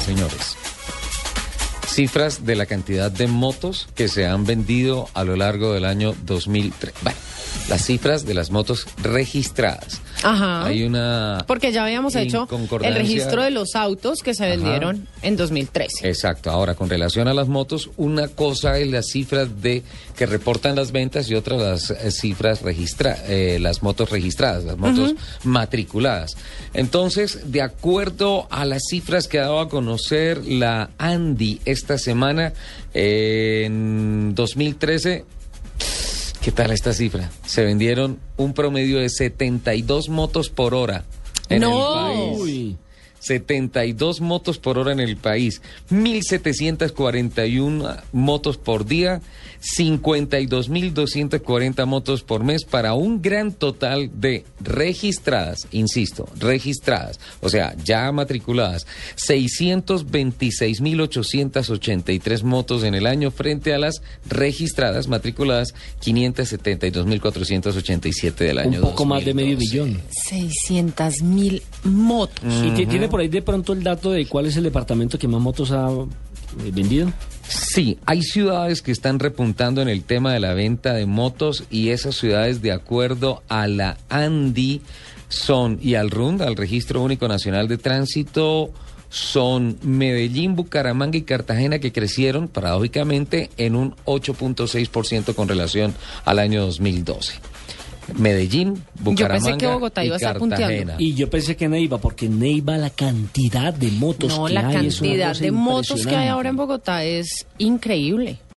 señores. Cifras de la cantidad de motos que se han vendido a lo largo del año 2003. Bueno, las cifras de las motos registradas. Ajá. Hay una... Porque ya habíamos hecho el registro de los autos que se Ajá. vendieron en 2013. Exacto. Ahora, con relación a las motos, una cosa es las cifras de que reportan las ventas y otra las eh, cifras registra eh, las motos registradas, las motos matriculadas. Entonces, de acuerdo a las cifras que ha dado a conocer la Andy esta semana, eh, en 2013 ¿Qué tal esta cifra? Se vendieron un promedio de 72 motos por hora en No. el país. Uy. 72 motos por hora en el país, 1.741 motos por día, 52.240 motos por mes para un gran total de registradas, insisto, registradas, o sea, ya matriculadas, 626.883 motos en el año frente a las registradas, matriculadas, 572.487 del año Un poco más de medio 2012. billón. 600 mil motos. ¿Y ti- tiene por ahí de pronto el dato de cuál es el departamento que más motos ha eh, vendido? Sí, hay ciudades que están repuntando en el tema de la venta de motos y esas ciudades, de acuerdo a la ANDI, son, y al RUND, al Registro Único Nacional de Tránsito, son Medellín, Bucaramanga y Cartagena que crecieron, paradójicamente, en un 8.6% con relación al año 2012. Medellín, Bucaramanga que Bogotá y iba a estar punteando. Cartagena. Y yo pensé que Neiva, porque Neiva la cantidad de motos No, que la hay es una cantidad cosa de motos que hay ahora en Bogotá es increíble.